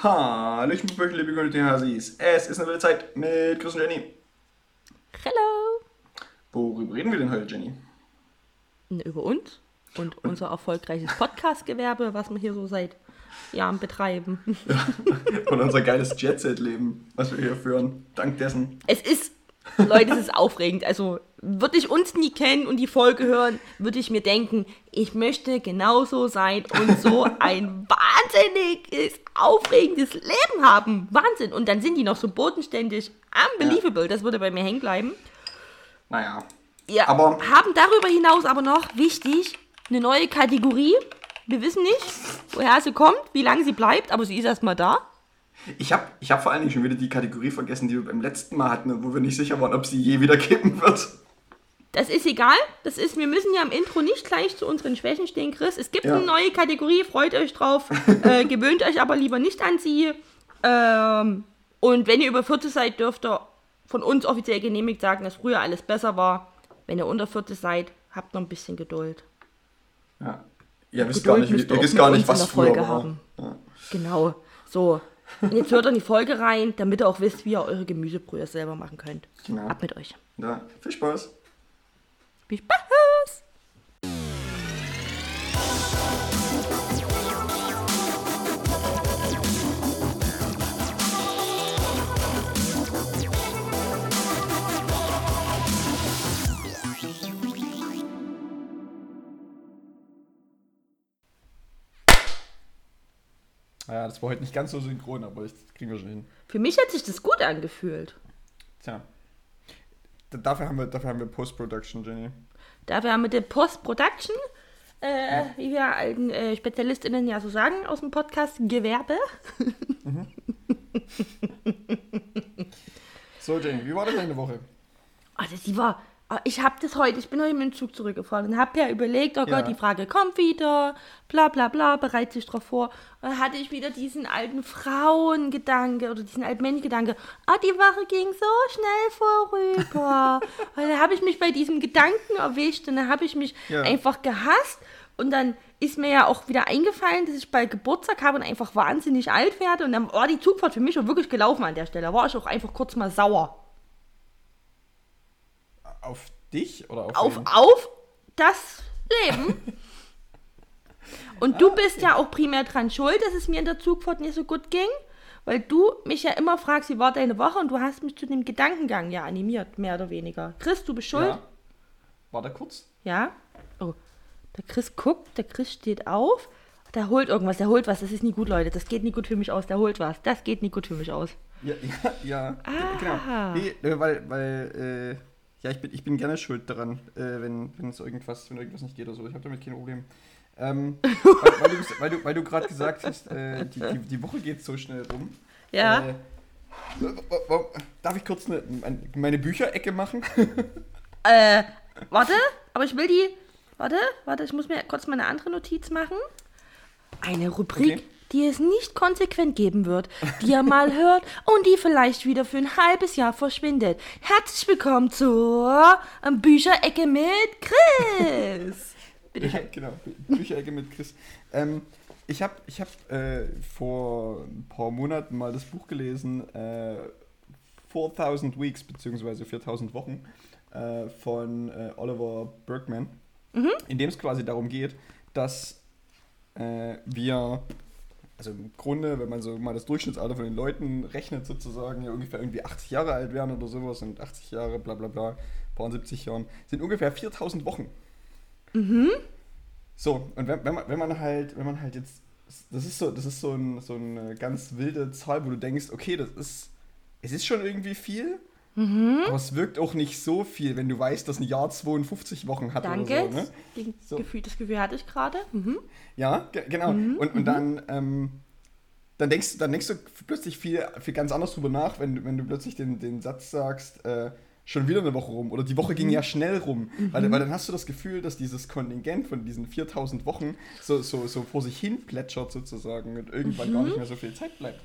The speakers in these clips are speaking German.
Hallöchen, Böckel, liebe Community Hasis. Es ist eine wilde Zeit mit Chris und Jenny. Hello! Worüber reden wir denn heute, Jenny? Über uns und unser erfolgreiches Podcast-Gewerbe, was wir hier so seit Jahren betreiben. Und unser geiles Jet-Set-Leben, was wir hier führen. Dank dessen. Es ist, Leute, es ist aufregend. Also, würde ich uns nie kennen und die Folge hören, würde ich mir denken, ich möchte genauso sein und so ein wahnsinniges, aufregendes Leben haben. Wahnsinn. Und dann sind die noch so bodenständig. Unbelievable. Das würde bei mir hängen bleiben. Naja. Ja, Aber- haben darüber hinaus aber noch, wichtig, eine neue Kategorie. Wir wissen nicht, woher sie kommt, wie lange sie bleibt, aber sie ist erstmal da. Ich habe ich hab vor allen Dingen schon wieder die Kategorie vergessen, die wir beim letzten Mal hatten, wo wir nicht sicher waren, ob sie je wieder kippen wird. Das ist egal. Das ist, wir müssen ja im Intro nicht gleich zu unseren Schwächen stehen, Chris. Es gibt Ja. eine neue Kategorie, freut euch drauf. äh, gewöhnt euch aber lieber nicht an sie. Ähm, und wenn ihr über 40 seid, dürft ihr von uns offiziell genehmigt sagen, dass früher alles besser war. Wenn ihr unter 40 seid, habt noch ein bisschen Geduld. Ja. Ihr wisst Geduld gar nicht, ihr wisst gar nicht, was der früher Folge war. haben. Ja. Genau. So. Und jetzt hört ihr in die Folge rein, damit ihr auch wisst, wie ihr eure Gemüsebrühe selber machen könnt. Genau. Ab mit euch. Ja. Viel Spaß. Viel Spaß! Ja, das war heute nicht ganz so synchron, aber das kriegen wir schon hin. Für mich hat sich das gut angefühlt. Tja. Dafür haben wir, dafür haben wir Post-Production, Jenny. Dafür haben wir die Post-Production, äh, wie wir alten äh, SpezialistInnen ja so sagen aus dem Podcast, Gewerbe. So, Jenny, wie war denn deine Woche? Also die war, ich habe das heute, ich bin heute mit dem Zug zurückgefahren und habe ja überlegt, oh Ja. Gott, die Frage kommt wieder, bla bla bla, bereitet sich drauf vor. Und dann hatte ich wieder diesen alten Frauengedanke oder diesen alten Menschgedanke, ah, die Woche ging so schnell vorüber. und dann habe ich mich bei diesem Gedanken erwischt und dann habe ich mich Ja. einfach gehasst. Und dann ist mir ja auch wieder eingefallen, dass ich bald Geburtstag habe und einfach wahnsinnig alt werde. Und dann war die Zugfahrt für mich auch wirklich gelaufen an der Stelle. Da war ich auch einfach kurz mal sauer. Auf dich oder auf, auf, wen? auf das Leben. Und du bist ja auch primär dran schuld, dass es mir in der Zugfahrt nicht so gut ging, weil du mich ja immer fragst, wie war deine Woche und du hast mich zu dem Gedankengang ja animiert, mehr oder weniger. Chris, du bist schuld? Ja. War da kurz? Ja. Oh, der Chris guckt, der Chris steht auf, der holt irgendwas, der holt was, das ist nie gut, Leute, das geht nie gut für mich aus, der holt was, das geht nie gut für mich aus. Ja, ja, ja. Ah. genau. Nee, weil, weil, äh, ja, ich bin, ich bin gerne schuld daran, äh, wenn, wenn es irgendwas, wenn irgendwas nicht geht oder so. Ich habe damit kein Problem. Ähm, weil, weil du, weil du, weil du gerade gesagt hast, äh, die, die, die Woche geht so schnell rum. Ja. Äh, darf ich kurz eine, mein- meine Bücherecke machen? Äh, warte, aber ich will die. Warte, warte, ich muss mir kurz mal eine andere Notiz machen. Eine Rubrik, Okay. Die es nicht konsequent geben wird, die ihr mal hört und die vielleicht wieder für ein halbes Jahr verschwindet. Herzlich willkommen zur ähm, Bücherecke mit Chris. Bitte schön. genau, Bü- Bücherecke mit Chris. Ähm, ich habe ich hab, äh, vor ein paar Monaten mal das Buch gelesen, äh, 4000 Weeks, beziehungsweise 4000 Wochen, äh, von äh, Oliver Bergman, in dem es quasi darum geht, dass äh, wir, also im Grunde, wenn man so mal das Durchschnittsalter von den Leuten rechnet, sozusagen, ja ungefähr irgendwie 80 Jahre alt werden oder sowas und 80 Jahre, bla bla bla, paar 70 Jahren, sind ungefähr 4000 Wochen. So, und wenn, wenn, man, wenn man halt, wenn man halt jetzt, das ist so, das ist so, ein, so eine ganz wilde Zahl, wo du denkst, okay, das ist, es ist schon irgendwie viel, aber es wirkt auch nicht so viel, wenn du weißt, dass ein Jahr 52 Wochen hat Danke. oder so, ne? Den So. Gefühl, das Gefühl hatte ich gerade. Mhm. Ja, ge genau. und, und dann, ähm, dann denkst, dann denkst du plötzlich viel, viel ganz anders drüber nach, wenn du, wenn du plötzlich den, den Satz sagst, äh, schon wieder eine Woche rum oder die Woche ging ja schnell rum. Weil, weil dann hast du das Gefühl, dass dieses Kontingent von diesen 4000 Wochen so, so, so vor sich hin plätschert sozusagen und irgendwann gar nicht mehr so viel Zeit bleibt.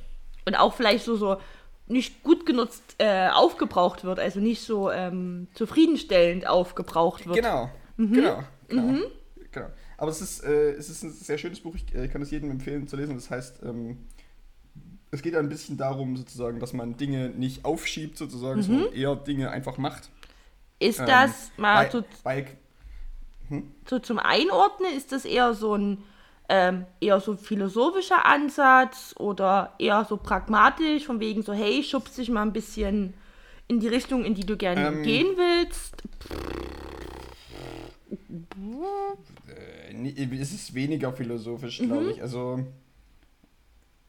Und auch vielleicht so, so nicht gut genutzt äh, aufgebraucht wird, also nicht so ähm, zufriedenstellend aufgebraucht wird. Genau, genau, genau, genau. Aber es ist, äh, es ist ein sehr schönes Buch, ich äh, kann es jedem empfehlen zu lesen. Das heißt ähm, es geht ein bisschen darum, sozusagen, dass man Dinge nicht aufschiebt, sozusagen, Mhm. sondern eher Dinge einfach macht. Ist Ähm, das mal bei, so, bei, so zum Einordnen, ist das eher so ein ähm, eher so philosophischer Ansatz oder eher so pragmatisch, von wegen so, hey, schubst dich mal ein bisschen in die Richtung, in die du gerne Ähm, gehen willst? äh, nee, es ist weniger philosophisch, Mhm. glaube ich. Also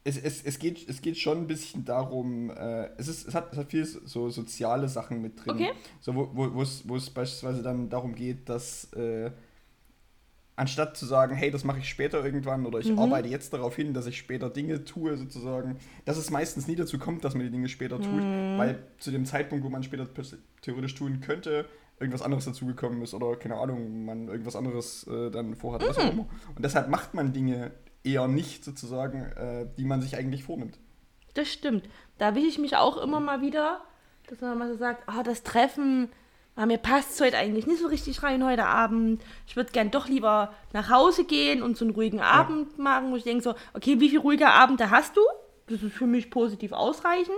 es, es, es, geht, es geht schon ein bisschen darum, äh, es, ist, es, hat, es hat viel so soziale Sachen mit drin. Okay. So, wo, es, wo beispielsweise dann darum geht, dass äh, anstatt zu sagen, hey, das mache ich später irgendwann oder ich Mhm. arbeite jetzt darauf hin, dass ich später Dinge tue, sozusagen, dass es meistens nie dazu kommt, dass man die Dinge später tut, Mhm. weil zu dem Zeitpunkt, wo man später theoretisch tun könnte, irgendwas anderes dazugekommen ist oder keine Ahnung, man irgendwas anderes äh, dann vorhat. Was Mhm. auch immer. Und deshalb macht man Dinge eher nicht sozusagen, äh, die man sich eigentlich vornimmt. Das stimmt. Da erwische ich mich auch immer mal wieder, dass man mal so sagt, ah, das Treffen, ah, mir passt heute eigentlich nicht so richtig rein heute Abend. Ich würde gern doch lieber nach Hause gehen und so einen ruhigen Abend machen, wo ich denke so, okay, wie viele ruhige Abende hast du? Das ist für mich positiv ausreichend.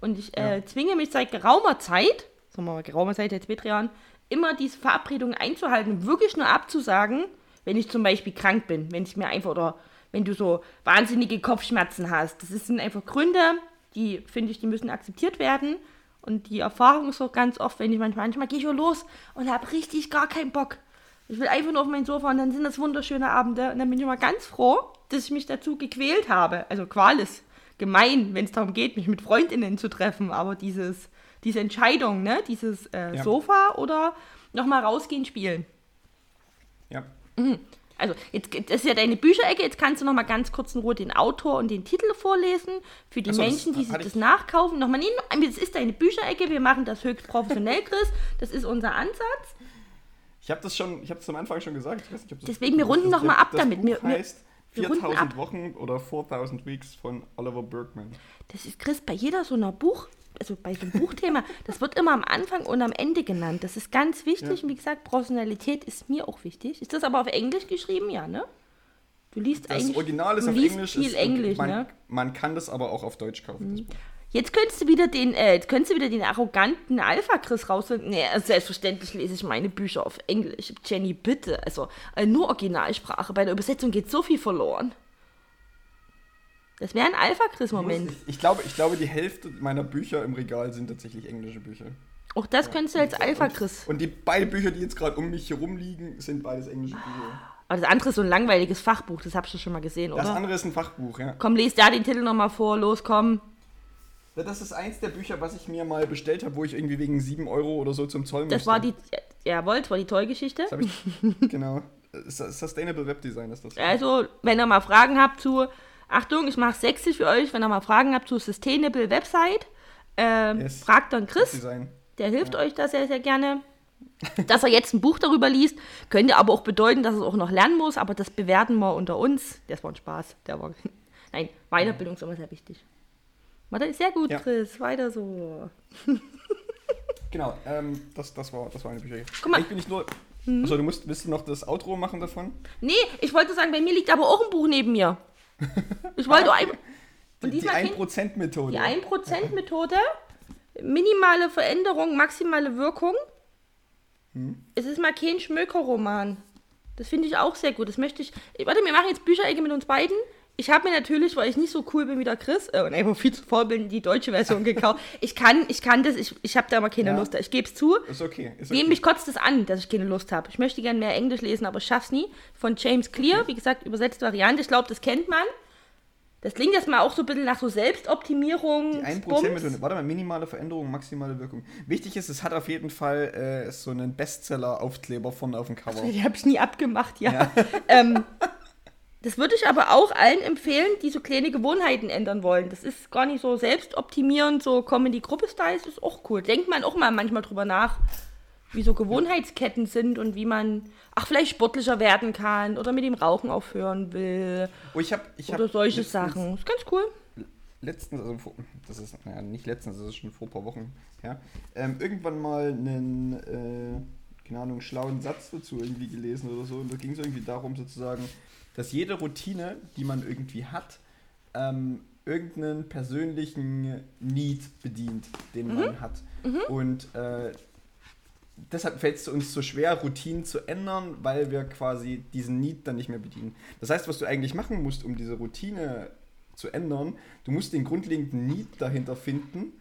Und ich äh, zwinge mich seit geraumer Zeit, sagen wir mal geraumer Zeit, drei Jahren, immer diese Verabredungen einzuhalten und wirklich nur abzusagen, wenn ich zum Beispiel krank bin, wenn ich mir einfach oder wenn du so wahnsinnige Kopfschmerzen hast. Das sind einfach Gründe, die finde ich, die müssen akzeptiert werden. Und die Erfahrung ist auch ganz oft, wenn ich manchmal, manchmal gehe ich los und habe richtig gar keinen Bock. Ich will einfach nur auf mein Sofa und dann sind das wunderschöne Abende. Und dann bin ich immer ganz froh, dass ich mich dazu gequält habe. Also Qual ist gemein, wenn es darum geht, mich mit Freundinnen zu treffen. Aber dieses, diese Entscheidung, ne, dieses äh, Ja. Sofa oder nochmal rausgehen, spielen. Ja. Also, jetzt, das ist ja deine Bücherecke. Jetzt kannst du noch mal ganz kurz in Ruhe den Autor und den Titel vorlesen. Für die so, Menschen, die sich das nachkaufen. Nochmal, nee, das ist deine Bücherecke. Wir machen das höchst professionell, Chris. Das ist unser Ansatz. Ich habe das schon, ich habe es am Anfang schon gesagt. Ich weiß nicht, ob das Deswegen, wir runden das, noch mal ab das damit. Buch Wir- heißt wir runden 4000 ab. Wochen oder 4000 Weeks von Oliver Bergman. Das ist, Chris, bei jeder so einer Buch, also bei einem Buchthema, das wird immer am Anfang und am Ende genannt. Das ist ganz wichtig. Ja. Und wie gesagt, Professionalität ist mir auch wichtig. Ist das aber auf Englisch geschrieben? Ja, ne? Du liest Das eigentlich. Original ist auf Englisch. viel ist, Englisch, man, ne? man kann das aber auch auf Deutsch kaufen. Buch. Jetzt könntest du wieder den, äh, jetzt könntest du wieder den arroganten Alpha-Chris rausfinden. Nee, also selbstverständlich lese ich meine Bücher auf Englisch. Jenny, bitte. Also äh, nur Originalsprache. Bei der Übersetzung geht so viel verloren. Das wäre ein Alpha-Chris-Moment. Ich, ich, glaube, ich glaube, die Hälfte meiner Bücher im Regal sind tatsächlich englische Bücher. Auch das könntest du als Alpha-Chris. Und die beiden Bücher, die jetzt gerade um mich herum liegen, sind beides englische Bücher. Aber das andere ist so ein langweiliges Fachbuch. Das hast du schon mal gesehen, Das oder? andere ist ein Fachbuch, ja. Komm, lest da den Titel nochmal vor. Los, komm. Ja, Das ist eins der Bücher, was ich mir mal bestellt habe, wo ich irgendwie wegen 7 Euro oder so zum Zoll Das musste. war die, jawohl, das war die Tollgeschichte. Das habe ich, genau. Su- Sustainable Webdesign ist das. Also, wenn ihr mal Fragen habt zu, Achtung, ich mache sächsisch für euch, wenn ihr mal Fragen habt zu Sustainable Website, ähm, Yes. fragt dann Chris, der hilft euch da sehr, sehr gerne. Dass er jetzt ein Buch darüber liest, könnte aber auch bedeuten, dass er es auch noch lernen muss, aber das bewerten wir unter uns. Das war ein Spaß. Der war, nein, Weiterbildung ist immer sehr wichtig. Warte, sehr gut, Ja. Chris, weiter so. Genau, ähm, das, das, war, das war eine Bücher. Guck mal. Mhm. Ich bin nicht nur. Also du musst, willst du noch das Outro machen davon? Nee, ich wollte sagen, bei mir liegt aber auch ein Buch neben mir. Ich wollte ein, Die, Und die diesmal kennt- 1%-Methode. Die 1%-Methode, minimale Veränderung, maximale Wirkung. Es ist mal kein Schmökerroman. Das finde ich auch sehr gut. Das möchte ich. Warte, wir machen jetzt Bücherecke mit uns beiden. Ich habe mir natürlich, weil ich nicht so cool bin wie der Chris äh, und einfach viel zu faul bin, die deutsche Version gekauft. Ich kann, ich kann das, ich, ich habe da mal keine Ja. Lust. Ich gebe es zu. Ist okay. Ist Nehme okay. mich kotzt es an, dass ich keine Lust habe. Ich möchte gerne mehr Englisch lesen, aber ich schaff's nie. Von James Clear, wie gesagt, übersetzte Variante. Ich glaube, das kennt man. Das klingt erstmal auch so ein bisschen nach so Selbstoptimierung. Die 1%-Methode. Warte mal, minimale Veränderung, maximale Wirkung. Wichtig ist, es hat auf jeden Fall äh, so einen Bestseller-Aufkleber vorne auf dem Cover. Die habe ich nie abgemacht, ja. ähm, das würde ich aber auch allen empfehlen, die so kleine Gewohnheiten ändern wollen. Das ist gar nicht so selbstoptimierend, so kommen die Gruppe-Styles, ist auch cool. Denkt man auch mal manchmal drüber nach, wie so Gewohnheitsketten sind und wie man, ach, vielleicht sportlicher werden kann oder mit dem Rauchen aufhören will Oh, ich hab, ich hab oder solche letztens- Sachen. Ist ganz cool. letztens, also das ist, naja, nicht letztens, das ist schon vor ein paar Wochen her, ähm, irgendwann mal einen, äh, keine Ahnung, schlauen Satz dazu irgendwie gelesen oder so. Und da ging es irgendwie darum, sozusagen, dass jede Routine, die man irgendwie hat, ähm, irgendeinen persönlichen Need bedient, den man hat. Und äh, deshalb fällt es uns so schwer, Routinen zu ändern, weil wir quasi diesen Need dann nicht mehr bedienen. Das heißt, was du eigentlich machen musst, um diese Routine zu ändern, du musst den grundlegenden Need dahinter finden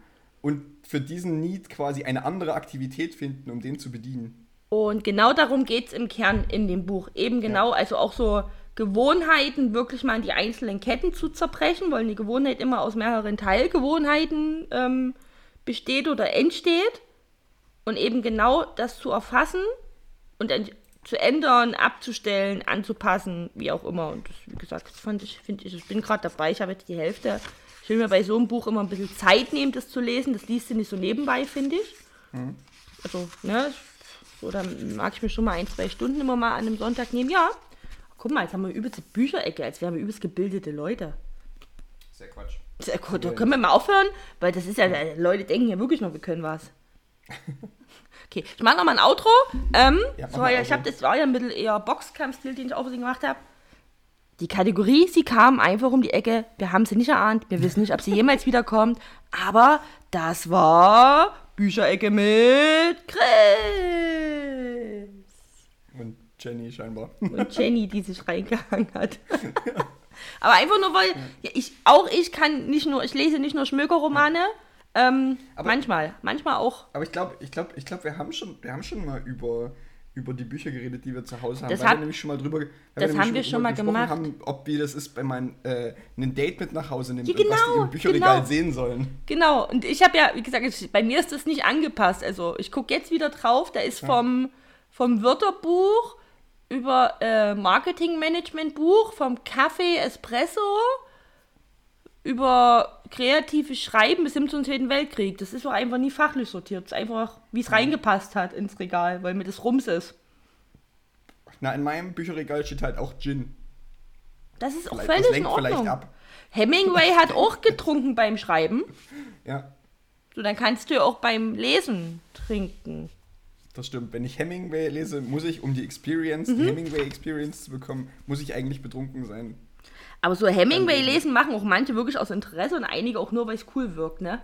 und für diesen Need quasi eine andere Aktivität finden, um den zu bedienen. Und genau darum geht es im Kern in dem Buch. Eben genau, also auch so Gewohnheiten wirklich mal in die einzelnen Ketten zu zerbrechen, weil eine Gewohnheit immer aus mehreren Teilgewohnheiten ähm, besteht oder entsteht. Und eben genau das zu erfassen und zu ändern, abzustellen, anzupassen, wie auch immer. Und das, wie gesagt, das fand ich, finde ich, ich bin gerade dabei, ich habe jetzt die Hälfte. Ich will mir bei so einem Buch immer ein bisschen Zeit nehmen, das zu lesen. Das liest du nicht so nebenbei, finde ich. Also, ne, so, dann mag ich mir schon mal ein, zwei Stunden immer mal an einem Sonntag nehmen. Ja, guck mal, jetzt haben wir übelste Bücherecke, als wären wir übelst gebildete Leute. Sehr Quatsch. Sehr gut, da können wir mal aufhören, weil das ist ja, Leute denken ja wirklich noch, wir können was. Okay, ich mache nochmal ein Outro. Ähm, Ja, so, ja, ich habe das war ja ein bisschen eher Boxkampfstil, den ich auch gemacht habe. Die Kategorie, sie kam einfach um die Ecke. Wir haben sie nicht erahnt. Wir wissen nicht, ob sie jemals wiederkommt. Aber das war Bücherecke mit Chris. Jenny scheinbar. Und Jenny, die sich reingehangen hat. Aber einfach nur, weil ja, ich, auch ich kann nicht nur, ich lese nicht nur Schmökerromane. Ähm, Aber- manchmal, manchmal auch. Aber ich glaube, ich glaube, ich glaube, wir haben schon, wir haben schon mal über, über die Bücher geredet, die wir zu Hause haben. Das weil hab- wir nämlich schon mal drüber, das nämlich haben wir schon mal gemacht. Haben, ob wie das ist, wenn man äh, ein Date mit nach Hause nimmt Ja, und was die genau, im Bücherregal genau. sehen sollen. Genau, und ich habe ja, wie gesagt, ich, bei mir ist das nicht angepasst. Also ich gucke jetzt wieder drauf, da ist vom, vom Wörterbuch über äh, Marketing-Management-Buch, vom Kaffee Espresso über kreatives Schreiben bis hin zum Zweiten Weltkrieg. Das ist doch einfach nie fachlich sortiert. Das ist einfach, wie es reingepasst hat ins Regal, weil mir das Rums ist. Na, in meinem Bücherregal steht halt auch Gin. Das ist auch Vielleicht, völlig in Ordnung. ab. Hemingway hat auch getrunken beim Schreiben. Ja, So, dann kannst du ja auch beim Lesen trinken. Das stimmt. Wenn ich Hemingway lese, muss ich, um die Experience, Mhm. die Hemingway-Experience zu bekommen, muss ich eigentlich betrunken sein. Aber so Hemingway-Lesen machen auch manche wirklich aus Interesse und einige auch nur, weil es cool wirkt, ne?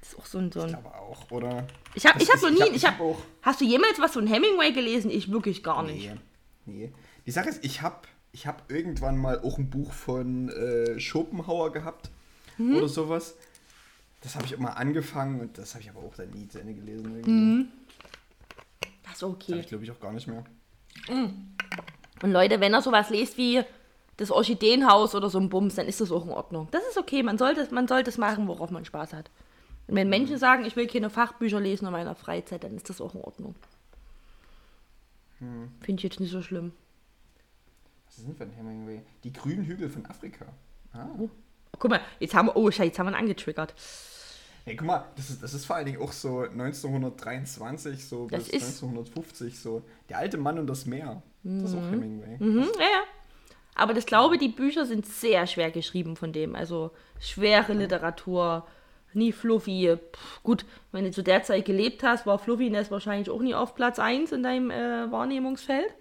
Das ist auch so ein. So ein Aber auch, oder? ich habe ich hab noch ich nie. Ich ich hab, auch- hast du jemals was von Hemingway gelesen? Ich wirklich gar nicht. Nee, nee. Die Sache ist, ich habe ich hab irgendwann mal auch ein Buch von äh, Schopenhauer gehabt Mhm. oder sowas. Das habe ich mal angefangen und das habe ich aber auch dann nie zu Ende gelesen. Irgendwie. Mhm. Das ist Das okay. ich, glaube ich, auch gar nicht mehr. Und Leute, wenn ihr sowas lest wie das Orchideenhaus oder so ein Bums, dann ist das auch in Ordnung. Das ist okay. Man sollte, man sollte es machen, worauf man Spaß hat. Und wenn Menschen sagen, ich will keine Fachbücher lesen in meiner Freizeit, dann ist das auch in Ordnung. Finde ich jetzt nicht so schlimm. Was ist denn für ein Hemingway? Die grünen Hügel von Afrika. Ah. Guck mal, jetzt haben wir, oh Scheiße, jetzt haben wir ihn angetriggert. Hey, guck mal, das ist, das ist vor allen Dingen auch so 1923 so Das bis ist- 1950 so. Der alte Mann und das Meer. Das ist auch Hemingway. Mhm, ja, ja. Aber das glaube, die Bücher sind sehr schwer geschrieben von dem. Also schwere Literatur, nie fluffy. Pff, gut, wenn du zu der Zeit gelebt hast, war Fluffiness wahrscheinlich auch nie auf Platz 1 in deinem äh, Wahrnehmungsfeld.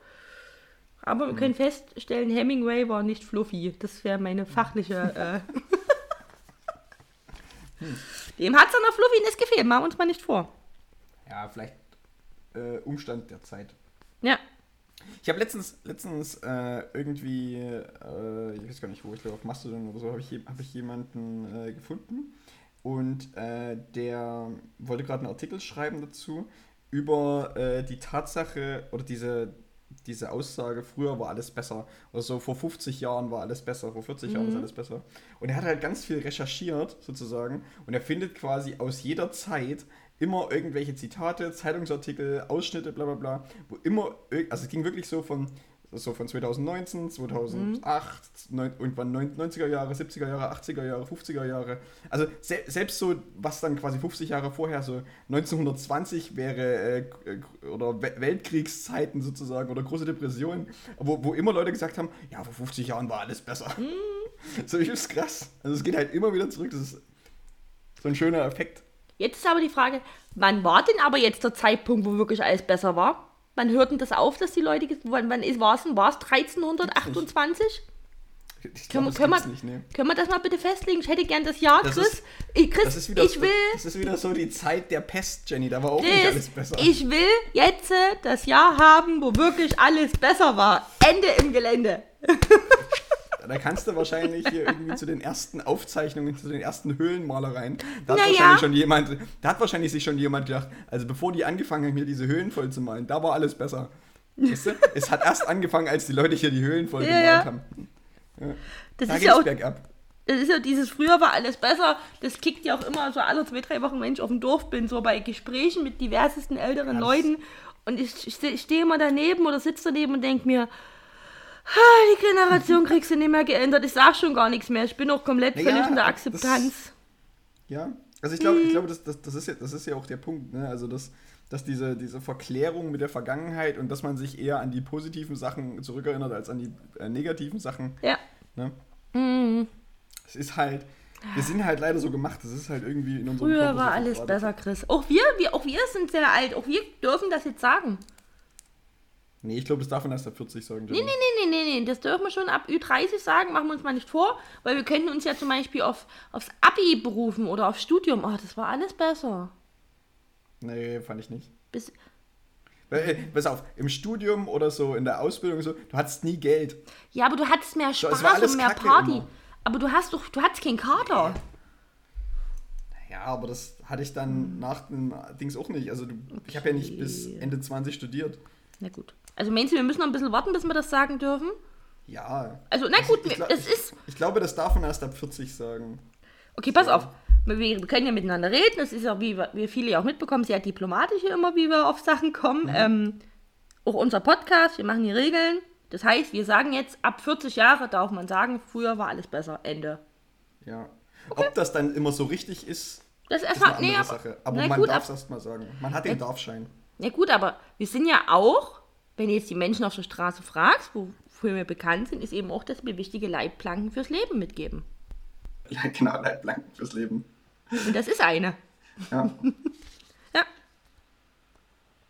Aber wir können feststellen, Hemingway war nicht fluffy. Das wäre meine fachliche. Äh Dem hat es an der Fluffiness gefehlt. Machen wir uns mal nicht vor. Ja, vielleicht äh, Umstand der Zeit. Ja. Ich habe letztens, letztens äh, irgendwie, äh, ich weiß gar nicht wo, ich glaube auf Mastodon oder so, habe ich, hab ich jemanden äh, gefunden und äh, der wollte gerade einen Artikel schreiben dazu über äh, die Tatsache oder diese, diese Aussage, früher war alles besser. Oder so vor 50 Jahren war alles besser, vor 40 Jahren ist alles besser. Und er hat halt ganz viel recherchiert sozusagen. Und er findet quasi aus jeder Zeit immer irgendwelche Zitate, Zeitungsartikel, Ausschnitte, bla bla bla, wo immer, also es ging wirklich so von, so von 2019, 2008, neun, irgendwann neun- 90er Jahre, 70er Jahre, 80er Jahre, 50er Jahre. Also se selbst so, was dann quasi 50 Jahre vorher, so 1920 wäre, äh, oder We Weltkriegszeiten sozusagen, oder große Depressionen, wo, wo immer Leute gesagt haben, ja, vor 50 Jahren war alles besser. So, ich ist krass. Also es geht halt immer wieder zurück, das ist so ein schöner Effekt. Jetzt ist aber die Frage, wann war denn aber jetzt der Zeitpunkt, wo wirklich alles besser war? Wann hört denn das auf, dass die Leute, wann, wann ist, war es denn, war es 1328? Ich Können, glaub, wir- können, das wir, nicht, nee. können wir das mal bitte festlegen? Ich hätte gern das Jahr, Das Chris. ist- ich, Chris, Das ist, wieder, ich will. das ist wieder so die Zeit der Pest, Jenny. Da war auch nicht alles Chris, besser. ich will jetzt äh, das Jahr haben, wo wirklich alles besser war. Ende im Gelände. Da kannst du wahrscheinlich hier irgendwie zu den ersten Aufzeichnungen, zu den ersten Höhlenmalereien. Da hat, Na ja. wahrscheinlich schon jemand, da hat wahrscheinlich sich schon jemand gedacht, also bevor die angefangen haben, hier diese Höhlen voll zu malen, da war alles besser. Weißt du? es hat erst angefangen, als die Leute hier die Höhlen voll Ja, gemalt ja. haben. Das Da ist ja auch bergab. Das ist ja dieses früher war alles besser. Das kickt ja auch immer so alle zwei, drei Wochen, wenn ich auf dem Dorf bin, so bei Gesprächen mit diversesten älteren Ja, das- Leuten. Und ich, ich, steh- ich stehe immer daneben oder sitze daneben und denke mir, "Ah, die Generation kriegst du nicht mehr geändert. Ich sag schon gar nichts mehr. Ich bin auch komplett Naja, völlig in der das- Akzeptanz. Ja, also ich glaube, Mhm. ich glaube, das, das, das, ist ja, das ist ja auch der Punkt, ne? Also dass, dass diese, diese Verklärung mit der Vergangenheit und dass man sich eher an die positiven Sachen zurückerinnert als an die äh, negativen Sachen. Ja. Ne? Mhm. Es ist halt, wir sind halt leider so gemacht, das ist halt irgendwie in unserem Früher Körper war so alles besser, Chris. Auch wir, wir, auch wir sind sehr alt. Auch wir dürfen das jetzt sagen. Nee, ich glaube, das darf man erst ab 40 sagen. Nee, nee, nee, nee, nee, nee, das dürfen wir schon ab Ü30 sagen, machen wir uns mal nicht vor, weil wir könnten uns ja zum Beispiel auf, aufs Abi berufen oder aufs Studium. Oh, das war alles besser. Nee, fand ich nicht. Bis, Weil, äh, pass auf, im Studium oder so, in der Ausbildung so, du hattest nie Geld. ja, aber du hattest mehr Spaß und mehr Kacke Party. immer. Aber du hast doch, du hattest keinen Kater. Ja, aber das hatte ich dann nach dem Dings auch nicht. Also du, ich habe ja nicht bis Okay. Ende 20 studiert. Na gut. Also meinst du, wir müssen noch ein bisschen warten, bis wir das sagen dürfen? Ja. Also, na gut, ich, glaub- es ist. Ich glaube, das darf man erst ab 40 sagen. Okay, pass auf. Wir, können ja miteinander reden. Das ist ja, wie wir, viele ja auch mitbekommen, sehr diplomatisch hier immer, wie wir auf Sachen kommen. Ähm, auch unser Podcast, wir machen die Regeln. Das heißt, wir sagen jetzt, ab 40 Jahre darf man sagen, früher war alles besser. Ende. Ja. Ob das dann immer so richtig ist, Das ist ist eine andere Nee, Sache. Aber man gut, darf es erst mal sagen. Man hat den Darfschein. na gut, aber wir sind ja auch, wenn du jetzt die Menschen auf der Straße fragst, wofür wir bekannt sind, ist eben auch, dass wir wichtige Leitplanken fürs Leben mitgeben. Ja, genau, Leitplanken fürs Leben. Und das ist eine. Ja. Ja.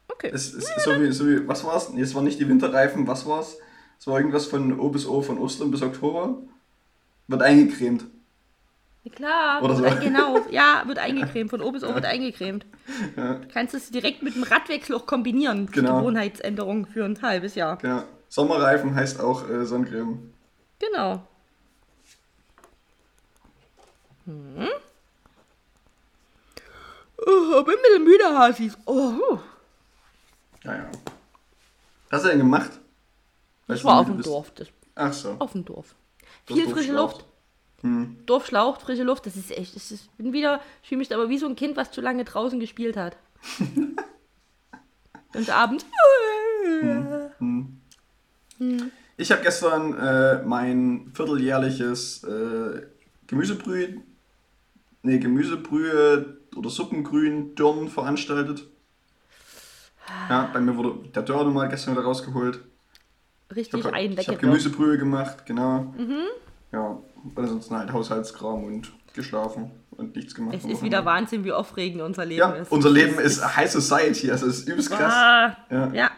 Okay. Es ist so wie, so wie, was war's? Nee, es war nicht die Winterreifen, was war's? Es war irgendwas von O bis O, von Ostern bis Oktober. Wird eingecremt. Ja, klar, Oder so. ein- genau, ja, wird eingecremt, von O bis O wird eingecremt. Du kannst es direkt mit dem Radwechsel auch kombinieren, die Genau. Gewohnheitsänderung für ein halbes Jahr. Genau. Sommerreifen heißt auch äh, Sonnencreme. Genau. Hm. Oh, bin ein bisschen müde, Hasis. Oh. Ja, ja. Was hast du denn gemacht? ich Weißt war du, auf dem? Dorf. Das, Ach so. auf dem Dorf. Das Viel frische. Luft. Hm. Dorf schlaucht, frische Luft. Das ist echt. Ich bin wieder, ich fühle mich aber wie so ein Kind, was zu lange draußen gespielt hat. Und abends. Ich habe gestern äh, mein vierteljährliches äh, Gemüsebrühe, nee, Gemüsebrühe oder Suppengrün Dörren veranstaltet. Ja, bei mir wurde der Dörren mal gestern wieder rausgeholt. Ich Richtig habe einen hab weggedrückt. Gemüsebrühe gemacht, genau. Mhm. Ja, und ansonsten halt Haushaltskram und geschlafen und nichts gemacht. Es ist wieder. Wahnsinn, wie aufregend unser Leben Ja, ist. unser Leben ist High Society, also es ist übelst krass. Ah, Ja. ja.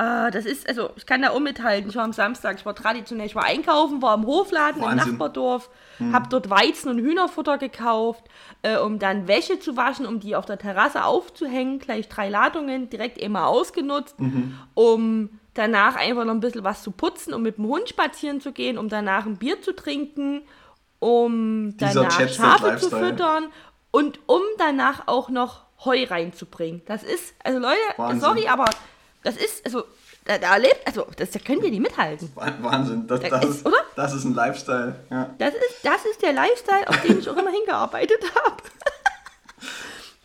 Ah, das ist, also ich kann da auch mithalten. Ich war am Samstag, ich war traditionell, ich war einkaufen, war im Hofladen Wahnsinn. im Nachbardorf, hab dort Weizen und Hühnerfutter gekauft, äh, um dann Wäsche zu waschen, um die auf der Terrasse aufzuhängen. Gleich drei Ladungen, direkt immer ausgenutzt, um danach einfach noch ein bisschen was zu putzen, um mit dem Hund spazieren zu gehen, um danach ein Bier zu trinken, um Dieser danach Schafe zu füttern und um danach auch noch Heu reinzubringen. Das ist, also Leute, Wahnsinn. sorry, aber das ist, also, da, da erlebt, also, das da könnt ihr nicht mithalten. Wah- Wahnsinn, das, Das ist, oder? das ist ein Lifestyle. Ja. Das ist, das ist der Lifestyle, auf den ich auch immer hingearbeitet habe.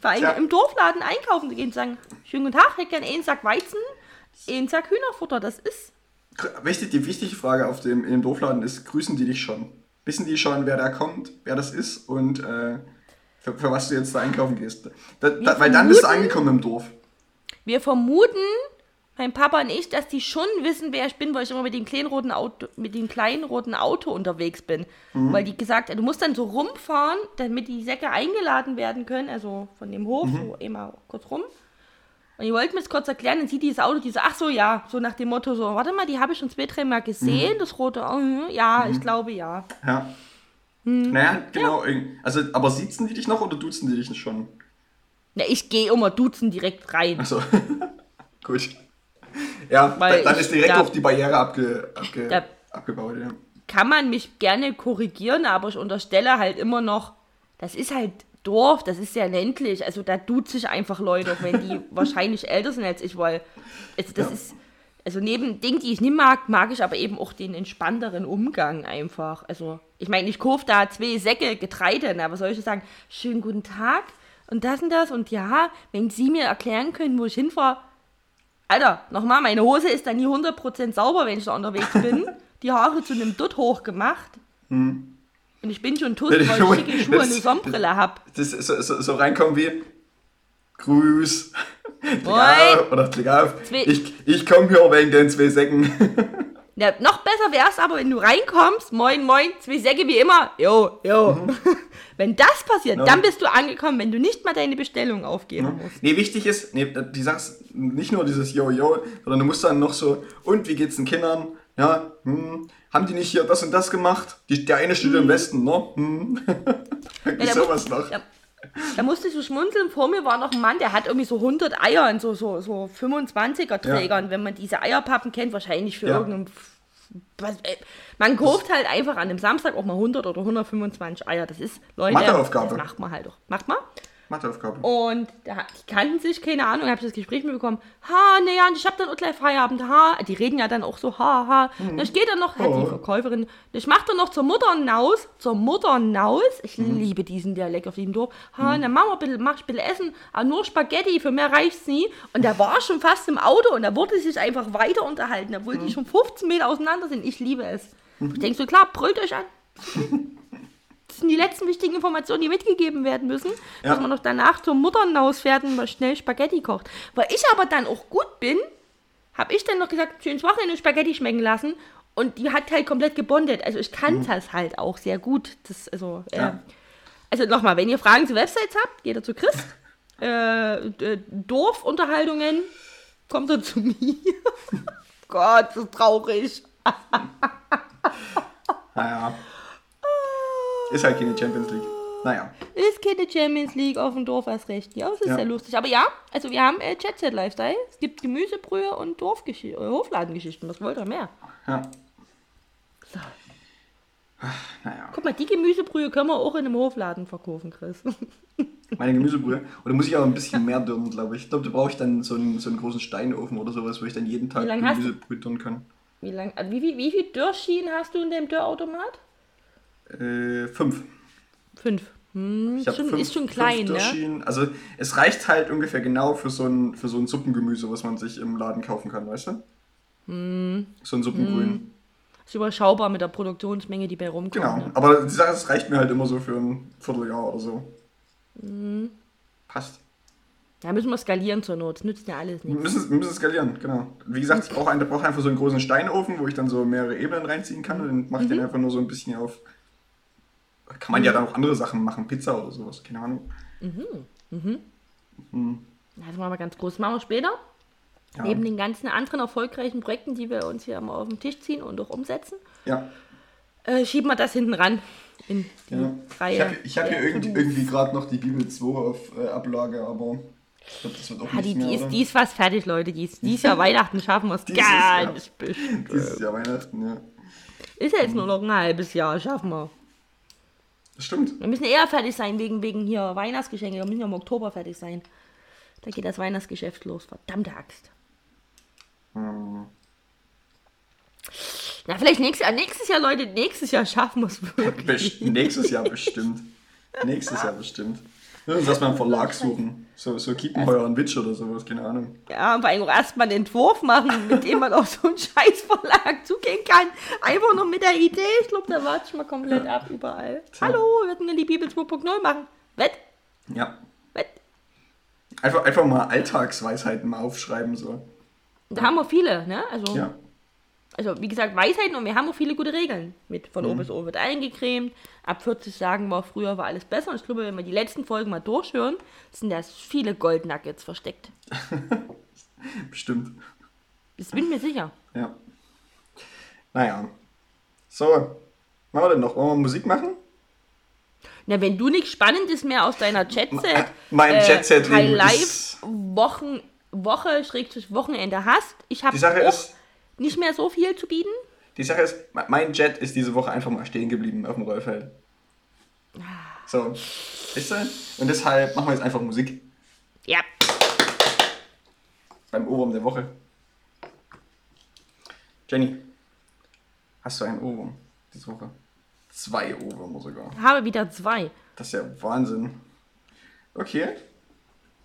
Vor allem Tja. im Dorfladen einkaufen zu gehen und sagen, schönen guten Tag, ich hätte gerne einen Sack Weizen, einen Sack Hühnerfutter, das ist, Wichtig, die wichtige Frage auf dem, in dem Dorfladen ist, grüßen die dich schon? Wissen die schon, wer da kommt, wer das ist und äh, für, für was du jetzt da einkaufen gehst? Da, da, weil dann bist du angekommen im Dorf. wir vermuten, mein Papa und ich, dass die schon wissen, wer ich bin, weil ich immer mit dem kleinen roten Auto, mit dem kleinen roten Auto unterwegs bin. Weil die gesagt haben, du musst dann so rumfahren, damit die Säcke eingeladen werden können, also von dem Hof, so immer kurz rum. Und ich wollte mir das kurz erklären, dann sieht dieses Auto, die so, ach so, ja, so nach dem Motto, so, warte mal, die habe ich schon zwei, drei Mal gesehen, das rote Auto, hm, ja, ich glaube, ja. Ja. Naja, genau. irgend- Also, aber siezen die dich noch oder duzen die dich schon? Na, ich gehe immer duzen direkt rein. Achso. Gut. Ja, Weil dann, ich ist direkt da- auf die Barriere abge, abge, abgebaut. Ja. kann man mich gerne korrigieren, aber ich unterstelle halt immer noch, das ist halt Dorf, das ist sehr ländlich, also da tut sich einfach Leute, wenn die wahrscheinlich älter sind als ich, weil also das Ja. ist, also neben Dingen, die ich nicht mag, mag ich aber eben auch den entspannteren Umgang einfach. Also ich meine, ich kaufe da zwei Säcke Getreide, was soll ich sagen? Schönen guten Tag und das und das und ja, wenn Sie mir erklären können, wo ich hinfahre, Alter, nochmal, meine Hose ist dann nie 100% sauber, wenn ich da unterwegs bin. Die Haare zu einem Dutt hochgemacht. Und ich bin schon tot, weil ich schicke Schuhe und eine Sonnenbrille habe. Das ist so, so, so reinkommen wie Grüß. Klick auf, oder klick auf. Ich, ich komme hier wegen den zwei Säcken. Ja, noch besser wäre es aber, wenn du reinkommst, moin, moin, zwei Säcke wie immer, jo, jo. wenn das passiert, Ja. dann bist du angekommen, wenn du nicht mal deine Bestellung aufgeben musst. Nee, wichtig ist, nee, die sagst nicht nur dieses Yo-Yo, sondern du musst dann noch so, und wie geht's den Kindern? Ja, hm, haben die nicht hier das und das gemacht? Die, der eine steht im Westen, ne? Hm. Ja, sowas noch. Ja, da musste ich so schmunzeln. Vor mir war noch ein Mann, der hat irgendwie so 100 Eier in so, so, so 25er Trägern. Wenn man diese Eierpappen kennt, wahrscheinlich für Ja. irgendeinen. Äh, man kauft halt einfach an einem Samstag auch mal 100 oder 125 Eier. Das ist, Leute, das macht man halt doch. Macht man? Matheaufgabe. Und da, die kannten sich, keine Ahnung, habe ich das Gespräch mitbekommen. Ha, ne, ja, und ich habe dann auch gleich Feierabend. Ha, die reden ja dann auch so, ha, ha. Mhm. Ich gehe dann noch, Oh. die Verkäuferin, ich mache dann noch zur Mutter hinaus, zur Mutter hinaus. Ich Mhm. liebe diesen Dialekt auf diesem Dorf. Ha, dann ein bisschen, mach ich ein bisschen Essen, aber nur Spaghetti, für mehr reicht's nie. Und der war schon fast im Auto und da wurde sich einfach weiter unterhalten, obwohl Mhm. die schon 15 Meter auseinander sind. Ich liebe es. Ich denke so, klar, brüllt euch an. Das sind die letzten wichtigen Informationen, die mitgegeben werden müssen, Ja. dass man noch danach zur Mutter hinausfährt und mal schnell Spaghetti kocht. Weil ich aber dann auch gut bin, habe ich dann noch gesagt, schönes Wochenende Spaghetti schmecken lassen und die hat halt komplett gebondet. Also ich kann das halt auch sehr gut. Das, also, äh, Mhm. Ja. also nochmal, wenn ihr Fragen zu Websites habt, geht ihr zu Chris. äh, äh, Dorfunterhaltungen, kommt er zu mir. Gott, so traurig. Naja. Ist halt keine Champions League. Naja. Ist keine Champions League auf dem Dorf als recht. Ja, das ist Ja. sehr lustig. Aber ja, also wir haben äh, Jet Set Lifestyle. Es gibt Gemüsebrühe und Dorfgesch- äh, Hofladengeschichten. Was wollt ihr mehr? Ja. So. Naja. Guck mal, die Gemüsebrühe können wir auch in einem Hofladen verkaufen, Chris. Meine Gemüsebrühe. Oder muss ich aber ein bisschen mehr dürren, glaube ich. Ich glaube, da brauche ich dann so einen, so einen großen Steinofen oder sowas, wo ich dann jeden Tag Gemüsebrühe dürren kann. Wie, lang, äh, wie, wie, wie viel Dörrschienen hast du in dem Dörrautomat? Äh, fünf. Fünf. Hm, Ich schon, fünf, ist schon klein, ne? Also es reicht halt ungefähr genau für so ein, für so ein Suppengemüse, was man sich im Laden kaufen kann, weißt du? Hm. So ein Suppengrün. Ist überschaubar mit der Produktionsmenge, die bei rumkommt. Genau. Ne? Aber die Sache es reicht mir halt immer so für ein Vierteljahr oder so. Hm. Passt. Da müssen wir skalieren zur Not. Das nützt ja alles Wir nichts. müssen, wir müssen skalieren, genau. Wie gesagt, ich brauche einen, einfach so einen großen Steinofen, wo ich dann so mehrere Ebenen reinziehen kann und dann mache ich den Mhm. einfach nur so ein bisschen auf. Kann man ja dann auch andere Sachen machen, Pizza oder sowas, keine Ahnung. Das machen wir ganz groß. Machen wir später. Ja. Neben den ganzen anderen erfolgreichen Projekten, die wir uns hier mal auf den Tisch ziehen und auch umsetzen, Ja. äh, schieben wir das hinten ran in die ja. Reihe. Ich habe hab hier irgendwie, irgendwie gerade noch die Bibel 2 auf äh, Ablage, aber ich glaube, das wird auch Ja, nicht die, mehr, die, ist, die ist fast fertig, Leute. Die ist, dies Jahr Weihnachten schaffen wir es Dieses ganz bestimmt. Dieses Jahr Weihnachten, ja. Ist ja jetzt nur noch ein halbes Jahr, schaffen wir. Das stimmt. Wir müssen eher fertig sein wegen, wegen hier Weihnachtsgeschenke. Wir müssen ja im Oktober fertig sein. Da geht das Weihnachtsgeschäft los. Verdammte Axt. Hm. Na, vielleicht nächstes Jahr. Nächstes Jahr, Leute, nächstes Jahr schaffen wir es wirklich. Best nächstes Jahr bestimmt. Nächstes Jahr bestimmt. Wir müssen erstmal einen Verlag suchen. So, so Kiepenheuer und Witsch oder sowas, keine Ahnung. Ja, und vor allem auch erstmal einen Entwurf machen, mit dem man auf so einen Scheißverlag zugehen kann. Einfach nur mit der Idee. Ich glaube, da warte ich mal komplett ab überall. Tja. Hallo, wir würden denn die Bibel 2.0 machen. Wett? Ja. Wett? Einfach, einfach mal Alltagsweisheiten mal aufschreiben, so. Da haben wir viele, ne? Also, Ja. Also, wie gesagt, Weisheiten und wir haben auch viele gute Regeln mit. Von Mhm. O bis O wird eingecremt. Ab 40 sagen wir, früher war alles besser. Und ich glaube, wenn wir die letzten Folgen mal durchhören, sind da viele Goldnuggets versteckt. Bestimmt. Das bin ich mir sicher. Ja. Naja. So, was machen wir denn noch? Wollen wir Musik machen? Na, wenn du nichts Spannendes mehr aus deiner Chatset, Mein Jet-Set-Leben High ist- Life Wochen, Woche, Schrägstrich Wochenende hast, ich habe Die Sache auch ist, nicht mehr so viel zu bieten. die Sache ist, mein Jet ist diese Woche einfach mal stehen geblieben auf dem Rollfeld. So, weißt du? Und deshalb machen wir jetzt einfach Musik Ja, beim Ohrwurm der Woche. Jenny, hast du einen Ohrwurm diese Woche? Zwei Ohrwürmer sogar. habe wieder zwei. Das ist ja Wahnsinn. Okay.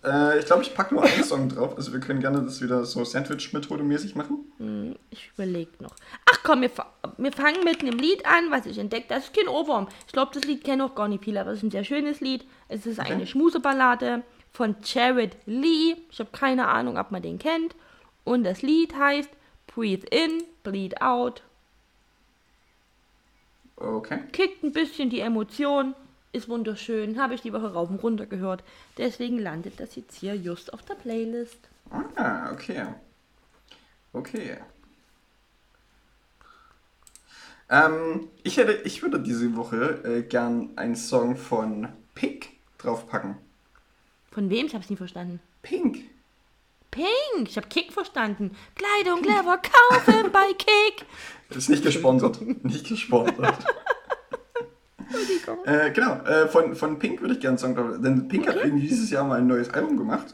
Äh, ich glaube, ich packe nur einen Song drauf. Also wir können gerne das wieder so Sandwich-Methode mäßig machen. Ich überlege noch. Ach komm, wir, wir fangen mit einem Lied an, was ich entdeckt habe. Das ist kein Ohrwurm. Ich glaube, das Lied kennen auch gar nicht viele, aber es ist ein sehr schönes Lied. Es ist eine Schmuseballade von Jared Lee. Ich habe keine Ahnung, ob man den kennt. Und das Lied heißt Breathe In, Bleed Out. Okay. Kickt ein bisschen die Emotion. Ist wunderschön. Habe ich die Woche rauf und runter gehört. Deswegen landet das jetzt hier just auf der Playlist. Ah, okay. Okay. Ähm, ich, hätte, ich würde diese Woche äh, gern einen Song von Pink draufpacken. Von wem? Ich habe es nie verstanden. Pink. Pink, ich habe Kick verstanden. Kleidung clever kaufen bei Kick. Ist nicht gesponsert. nicht gesponsert. äh, genau, äh, von, von Pink würde ich gerne einen Song. Denn Pink hat irgendwie dieses Jahr mal ein neues Album gemacht.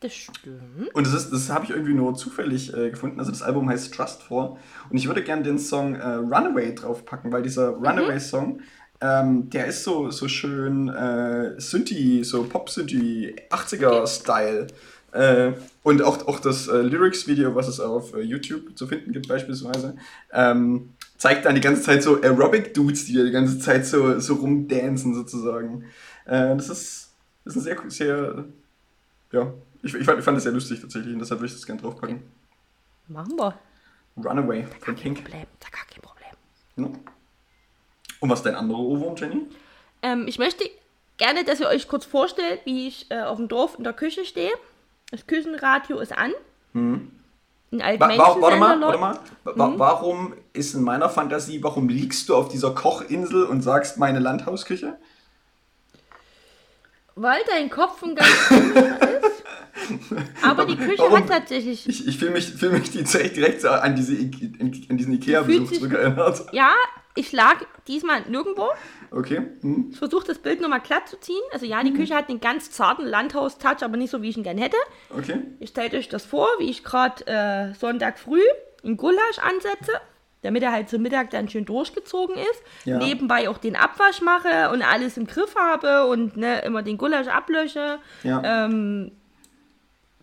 Das stimmt. Und das, ist, das habe ich irgendwie nur zufällig äh, gefunden. Also das Album heißt Trust For. Und ich würde gerne den Song äh, Runaway draufpacken, weil dieser Runaway-Song, ähm, der ist so, so schön äh, Synthi, so Pop-Synthi, 80er-Style. Äh, und auch, auch das äh, Lyrics-Video, was es auf äh, YouTube zu finden gibt beispielsweise, ähm, zeigt dann die ganze Zeit so Aerobic-Dudes, die da die ganze Zeit so, so rumdancen sozusagen. Äh, das, ist, das ist ein sehr, sehr ja, ich, ich, fand, ich fand das sehr lustig tatsächlich und deshalb würde ich das gerne draufpacken. Machen wir. Runaway von Kein Pink. Problem. Da gar kein Problem. Ja. Und was ist dein anderer Ohrwurm, Jenny? Ähm, ich möchte gerne, dass ihr euch kurz vorstellt, wie ich äh, auf dem Dorf in der Küche stehe. Das Küchenradio ist an. Ein Wa wa warte mal, warte mal. Wa Warum ist in meiner Fantasie, warum liegst du auf dieser Kochinsel und sagst meine Landhausküche? Weil dein Kopf ein ganz ist. Aber die Küche Warum? hat tatsächlich. Ich, ich fühle mich, fühl mich die Zeit direkt an, diese, an diesen Ikea-Besuch zurückerinnert. Ja, ich lag diesmal nirgendwo. Okay. Hm. Ich versuche das Bild nochmal glatt zu ziehen. Also ja, die Küche hat einen ganz zarten Landhaus-Touch, aber nicht so, wie ich ihn gern hätte. Okay. Ich stellt euch das vor, wie ich gerade äh, Sonntag früh einen Gulasch ansetze, damit er halt zum Mittag dann schön durchgezogen ist. Ja. Nebenbei auch den Abwasch mache und alles im Griff habe und ne, immer den Gulasch ablösche. Ja. Ähm,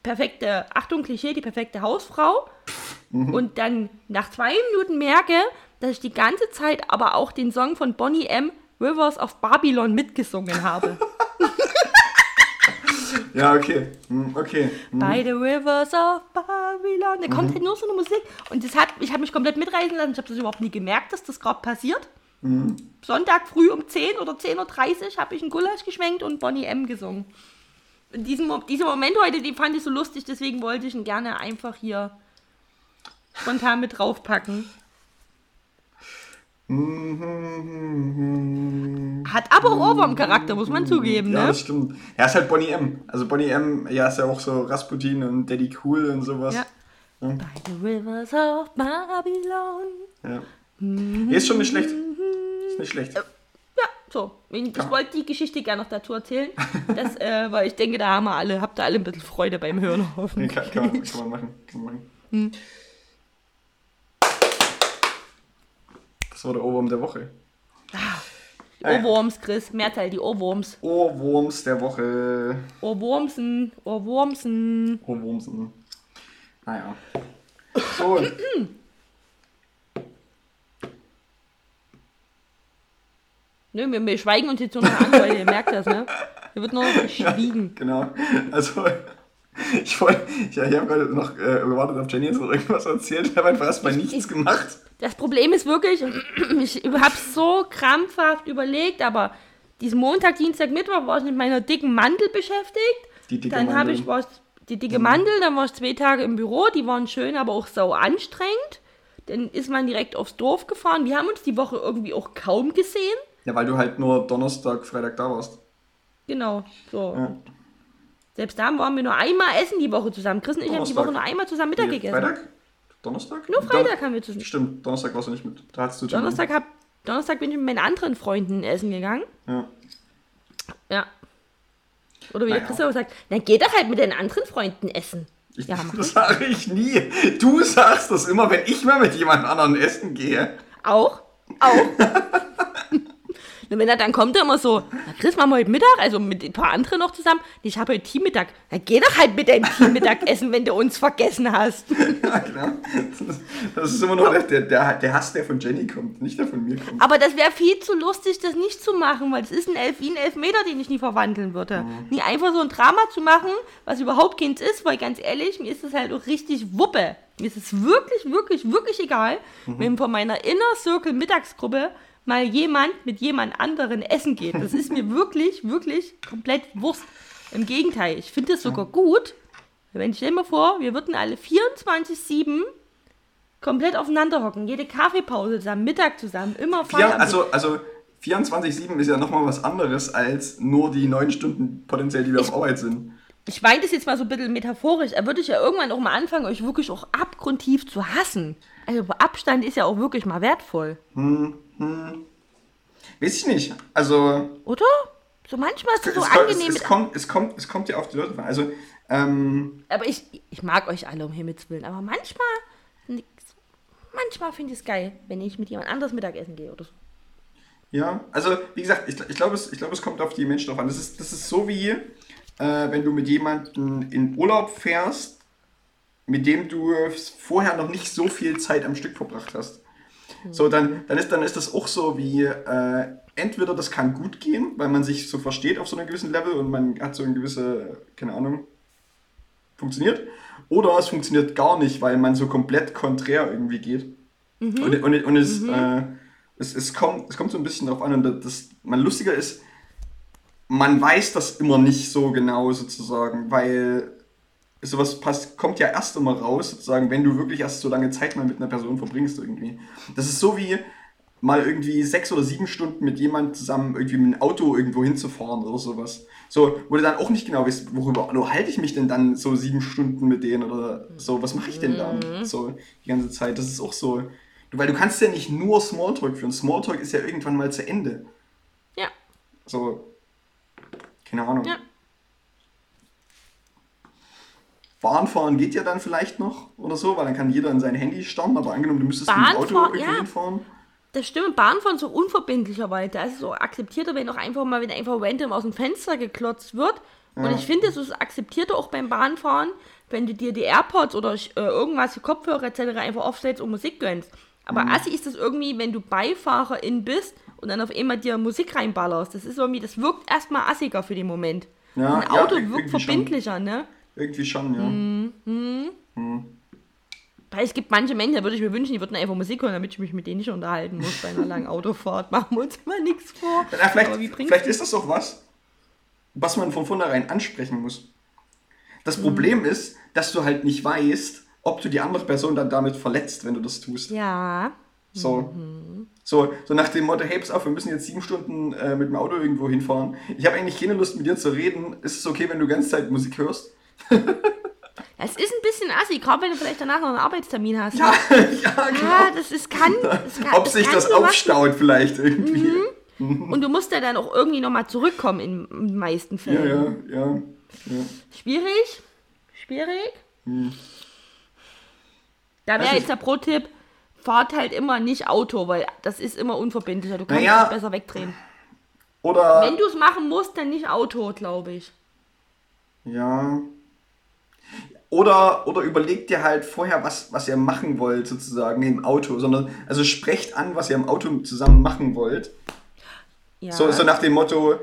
perfekte, Achtung, Klischee, die perfekte Hausfrau. Und dann nach zwei Minuten merke, dass ich die ganze Zeit aber auch den Song von Bonnie M. Rivers of Babylon mitgesungen habe. Ja, okay. Hm, okay. Hm. By the rivers of Babylon. Da kommt halt nur so eine Musik. Und das hat, ich habe mich komplett mitreißen lassen. Ich habe das überhaupt nie gemerkt, dass das gerade passiert. Sonntag früh um 10 oder 10.30 Uhr habe ich einen Gulasch geschwenkt und Bonnie M gesungen. Und diesen, dieser Moment heute, den fand ich so lustig, deswegen wollte ich ihn gerne einfach hier spontan mit draufpacken. Hat aber auch Ohrwurm-Charakter, muss man zugeben, Ja, ne? das stimmt. Ja, ist halt Bonnie M. Also Bonnie M, ja, ist ja auch so Rasputin und Daddy Cool und sowas. Ja. By the rivers of Babylon. Ja. Nee, ist schon nicht schlecht. Ist nicht schlecht. Ja, so. Ich Ja. wollte die Geschichte gerne noch dazu erzählen. Das, äh, weil ich denke, da haben wir alle, habt ihr alle ein bisschen Freude beim Hören Nee, hoffentlich. kann, kann, man, kann man machen. Kann man machen. Das war der Ohrwurm der Woche. Die Ohrwurms, Chris, Mehrteil, die Ohrwurms. Ohrwurms der Woche. Ohrwurmsen, Ohrwurmsen. Ohrwurmsen. Naja. So. Nö, wir, wir schweigen uns jetzt nur noch an, weil ihr merkt das, ne? Hier wird nur noch geschwiegen. genau. Also, Ich, wollt- ja, ich habe gerade noch äh, gewartet auf Jenny, jetzt noch irgendwas erzählt. Ich habe einfach erstmal nichts gemacht. Das Problem ist wirklich, ich habe so krampfhaft überlegt, aber diesen Montag, Dienstag, Mittwoch war ich mit meiner dicken Mandel beschäftigt. Die dicke dann habe ich war ich, die dicke Mandel, dann war ich zwei Tage im Büro, die waren schön, aber auch sau anstrengend. Dann ist man direkt aufs Dorf gefahren. Wir haben uns die Woche irgendwie auch kaum gesehen. Ja, weil du halt nur Donnerstag, Freitag da warst. Genau, so. Ja. Selbst da waren wir nur einmal essen die Woche zusammen. Chris und ich haben die. Woche nur einmal zusammen Mittag gegessen. Freitag? Donnerstag? Nur Freitag haben wir zusammen. Stimmt, Donnerstag warst du nicht mit. Da hattest du. Donnerstag, hab, Donnerstag bin ich mit meinen anderen Freunden essen gegangen. Ja. Ja. Oder wie Naja. der Christoph sagt, dann geh doch halt mit deinen anderen Freunden essen. Ich, Ja, das sage ich nie. Du sagst das immer, wenn ich mal mit jemand anderen essen gehe. Auch? Auch? Und wenn er dann kommt, er immer so, na Chris, machen wir heute Mittag, also mit ein paar anderen noch zusammen. Ich habe heute Teammittag. Dann geh doch halt mit deinem Teammittag essen, wenn du uns vergessen hast. Ja, klar. Das, ist immer noch der, der, der, Hass, der von Jenny kommt, nicht der von mir kommt. Aber das wäre viel zu lustig, das nicht zu machen, weil das ist ein Elf, wie ein Elfmeter, den ich nie verwandeln würde. Nie einfach so ein Drama zu machen, was überhaupt keins ist, weil ganz ehrlich, mir ist das halt auch richtig Wuppe. Mir ist es wirklich, wirklich, wirklich egal, wenn von meiner Inner Circle Mittagsgruppe mal jemand mit jemand anderen essen geht. Das ist mir wirklich, wirklich komplett Wurst. Im Gegenteil, ich finde es sogar gut, wenn ich stell mir vor, wir würden alle 24-7 komplett aufeinander hocken, jede Kaffeepause zusammen, Mittag zusammen, immer Ja, Feierabend. also, also 24-7 ist ja nochmal was anderes als nur die neun Stunden potenziell, die wir auf Arbeit sind. ich meine das jetzt mal so ein bisschen metaphorisch, er würde ich ja irgendwann auch mal anfangen, euch wirklich auch abgrundtief zu hassen. Also Abstand ist ja auch wirklich mal wertvoll, Weiß ich nicht. Also, oder? So manchmal ist es so es, kommt, es, angenehm. es, mit, kommt, es, kommt, es kommt ja auf die Leute an. Also, ähm, aber ich, ich mag euch alle um Himmels Willen, aber manchmal, manchmal finde ich es geil, wenn ich mit jemand anderes Mittagessen gehe oder so. Ja, also wie gesagt, ich, ich glaube, es, ich glaub, es kommt auf die Menschen drauf an. Das ist, das ist so wie, äh, wenn du mit jemandem in Urlaub fährst, mit dem du vorher noch nicht so viel Zeit am Stück verbracht hast. So, dann, dann, ist, dann ist das auch so wie, äh, entweder das kann gut gehen, weil man sich so versteht auf so einem gewissen Level und man hat so eine gewisse, keine Ahnung, funktioniert. Oder es funktioniert gar nicht, weil man so komplett konträr irgendwie geht. Und, und, und es, äh, es, es, kommt, es kommt so ein bisschen darauf an. Und das, man lustiger ist, man weiß das immer nicht so genau sozusagen, weil sowas passt, kommt ja erst immer raus, sozusagen, wenn du wirklich erst so lange Zeit mal mit einer Person verbringst irgendwie. Das ist so wie mal irgendwie sechs oder sieben Stunden mit jemandem zusammen irgendwie mit einem Auto irgendwo hinzufahren oder sowas. So, wo du dann auch nicht genau weißt, worüber wo halte ich mich denn dann so sieben Stunden mit denen oder so, was mache ich denn dann so die ganze Zeit? Das ist auch so, weil du kannst ja nicht nur Smalltalk führen. Smalltalk ist ja irgendwann mal zu Ende. Ja, So, keine Ahnung. ja. Bahnfahren geht ja dann vielleicht noch oder so, weil dann kann jeder in sein Handy starren, aber angenommen, du müsstest mit dem Auto Bahnfahren, irgendwo ja. hinfahren. Das stimmt, Bahnfahren so unverbindlicherweise. Da ist es so akzeptierter, wenn auch einfach mal, wenn einfach random aus dem Fenster geklotzt wird. Und ich finde, es ist akzeptierter auch beim Bahnfahren, wenn du dir die AirPods oder äh, irgendwas, die Kopfhörer etc. einfach aufstellst und Musik gönnst. Aber Mhm. assi ist das irgendwie, wenn du Beifahrerin bist und dann auf einmal dir Musik reinballerst. Das ist irgendwie, das wirkt erstmal assiger für den Moment. Ja, Ein ja, Auto ir- wirkt irgendwie schon. verbindlicher, ne? Irgendwie schon, ja. Weil es gibt manche Menschen, da würde ich mir wünschen, die würden einfach Musik hören, damit ich mich mit denen nicht unterhalten muss bei einer langen Autofahrt. Machen wir uns mal nichts vor. Ja, vielleicht, vielleicht ist das doch was, was man von vornherein ansprechen muss. Das Mhm. Problem ist, dass du halt nicht weißt, ob du die andere Person dann damit verletzt, wenn du das tust. Ja. So. Mhm. So, so nach dem Motto, hey, pass auf, wir müssen jetzt sieben Stunden äh, mit dem Auto irgendwo hinfahren. Ich habe eigentlich keine Lust mit dir zu reden. Ist es okay, wenn du ganze Zeit Musik hörst? Es ist ein bisschen assi, gerade wenn du vielleicht danach noch einen Arbeitstermin hast. Ja, ja, Ja, genau. das ist, kann, das kann Ob sich kann das aufstaut vielleicht irgendwie. Und du musst ja dann auch irgendwie nochmal zurückkommen in, den meisten Ja, Fällen. ja, ja. ja. Schwierig? Schwierig? Da wäre Also jetzt der Pro-Tipp, fahrt halt immer nicht Auto, weil das ist immer unverbindlicher. Du kannst Naja. dich besser wegdrehen. Oder. Wenn du es machen musst, dann nicht Auto, glaube ich. Ja. Oder, oder überlegt dir halt vorher, was, was ihr machen wollt, sozusagen im Auto, sondern also sprecht an, was ihr im Auto zusammen machen wollt. Ja. So, so nach dem Motto,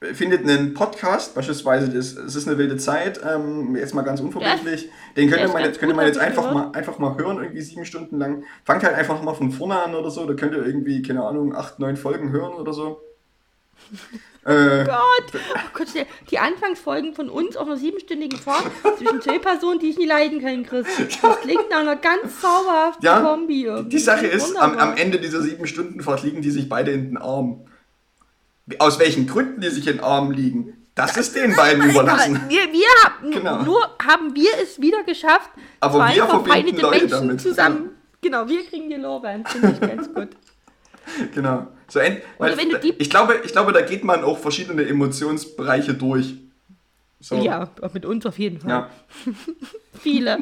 findet einen Podcast, beispielsweise das, es ist eine wilde Zeit, ähm, jetzt mal ganz unverbindlich, den könnte man jetzt, könnte man jetzt einfach gehört. mal, einfach mal hören, irgendwie sieben Stunden lang. Fangt halt einfach mal von vorne an oder so, da könnt ihr irgendwie, keine Ahnung, acht, neun Folgen hören oder so. Äh, Gott, oh Gott, die- Anfangsfolgen von uns auf einer siebenstündigen Fahrt zwischen zwei Personen, die ich nie leiden kann, Chris. Das klingt nach einer ganz zauberhaften Ja, Kombi. irgendwie. Die Sache ist, am, am Ende dieser sieben Stunden Fahrt liegen die sich beide in den Arm. Aus welchen Gründen die sich in den Arm liegen, das ist den beiden überlassen. Wir, wir haben, Genau. nur haben wir es wieder geschafft, Aber zwei wir verbinden verfeindete Menschen damit. zusammen. Genau, wir kriegen die Lorbeeren, finde ich ganz gut. Genau. So end, weil, ich, glaube, ich glaube, da geht man auch verschiedene Emotionsbereiche durch. So. Ja, mit uns auf jeden Fall. Ja. Viele.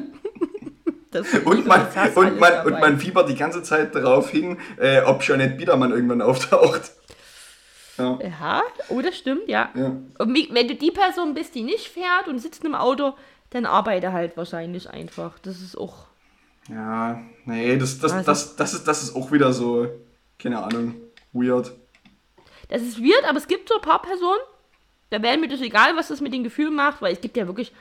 Das Und, man, und, man, dabei. und man fiebert die ganze Zeit darauf hin, äh, ob Jeanette Biedermann irgendwann auftaucht. Ja. Ja, oh, das stimmt, ja. Ja. Und wenn du die Person bist, die nicht fährt und sitzt im Auto, dann arbeite halt wahrscheinlich einfach. Das ist auch. Ja, nee, das, das, Also- das, das, ist, das ist auch wieder so, keine Ahnung, weird. Das ist weird, aber es gibt so ein paar Personen, da wäre mir das egal, was das mit den Gefühlen macht, weil es gibt ja wirklich.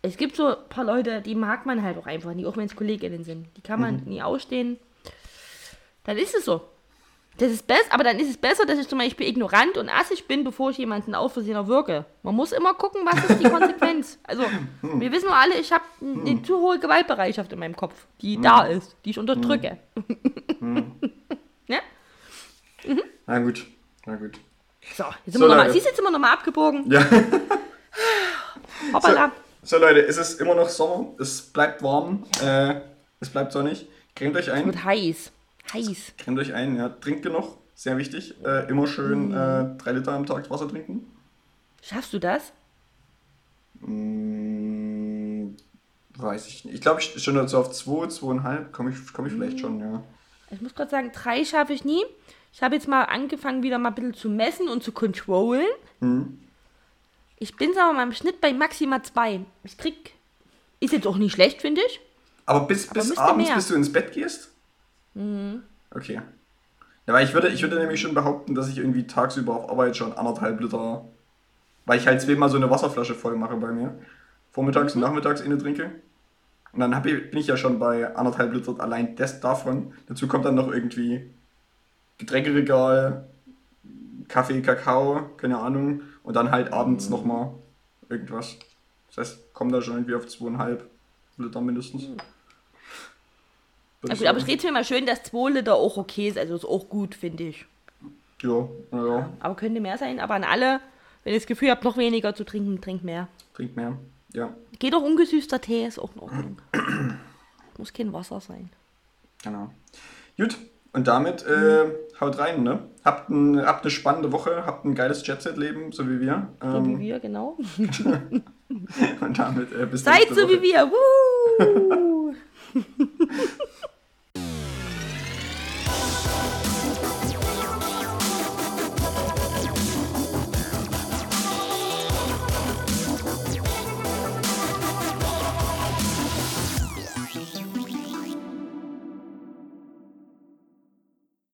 Es gibt so ein paar Leute, die mag man halt auch einfach nie, auch wenn es KollegInnen sind. Die kann man nie ausstehen. Dann ist es so. Das ist besser, aber dann ist es besser, dass ich zum Beispiel ignorant und assig bin, bevor ich jemanden auf Versehen erwürge. Man muss immer gucken, was ist die Konsequenz. Also, wir wissen nur alle, ich habe eine zu hohe Gewaltbereitschaft in meinem Kopf, die da ist, die ich unterdrücke. ja? Na gut, na gut. So, jetzt sind So, wir nochmal. Siehst du, jetzt sind wir nochmal abgebogen. Ja. Hoppala. So Leute, es ist immer noch Sommer, es bleibt warm, äh, es bleibt sonnig. Cremt euch ein, Wird heiß. Heiß. cremt euch ein, ja, trinkt genug, sehr wichtig. Äh, immer schön äh, drei Liter am Tag Wasser trinken. Schaffst du das? Mm, weiß ich nicht. Ich glaube, ich schon so auf 2, 2,5 komme ich, komm ich vielleicht schon, ja. Ich muss gerade sagen, drei schaffe ich nie. Ich habe jetzt mal angefangen, wieder mal ein bisschen zu messen und zu controllen. Mhm. Ich bin aber mal im Schnitt bei maximal zwei. Ich krieg. Ist jetzt auch nicht schlecht, finde ich. Aber bis, bis müsste abends, mehr. bis du ins Bett gehst? Mhm. Okay. Ja, weil ich würde, ich würde nämlich schon behaupten, dass ich irgendwie tagsüber auf Arbeit schon anderthalb Liter, weil ich halt zweimal so eine Wasserflasche voll mache bei mir. Vormittags und nachmittags eine trinke. Und dann ich, bin ich ja schon bei anderthalb Liter allein das davon. Dazu kommt dann noch irgendwie Getränkeregal, Kaffee, Kakao, keine Ahnung. Und dann halt abends nochmal irgendwas. Das heißt, kommen da schon irgendwie auf zweieinhalb Liter mindestens. Würde Na gut, aber sagen. rede mir mal schön, dass 2 Liter auch okay ist. Also ist auch gut, finde ich. Ja, naja, Aber könnte mehr sein. Aber an alle, wenn ihr das Gefühl habt, noch weniger zu trinken, trinkt mehr. trink mehr. Ja, Geht auch ungesüßter Tee, ist auch in Ordnung. Muss kein Wasser sein. genau. Gut, und damit äh, haut rein, ne? Habt, ein, habt eine spannende Woche, habt ein geiles Jet-Set-Leben, so wie wir. So wie Ähm, wir, genau. und damit äh, bis Seid so Woche. wie wir. Woo!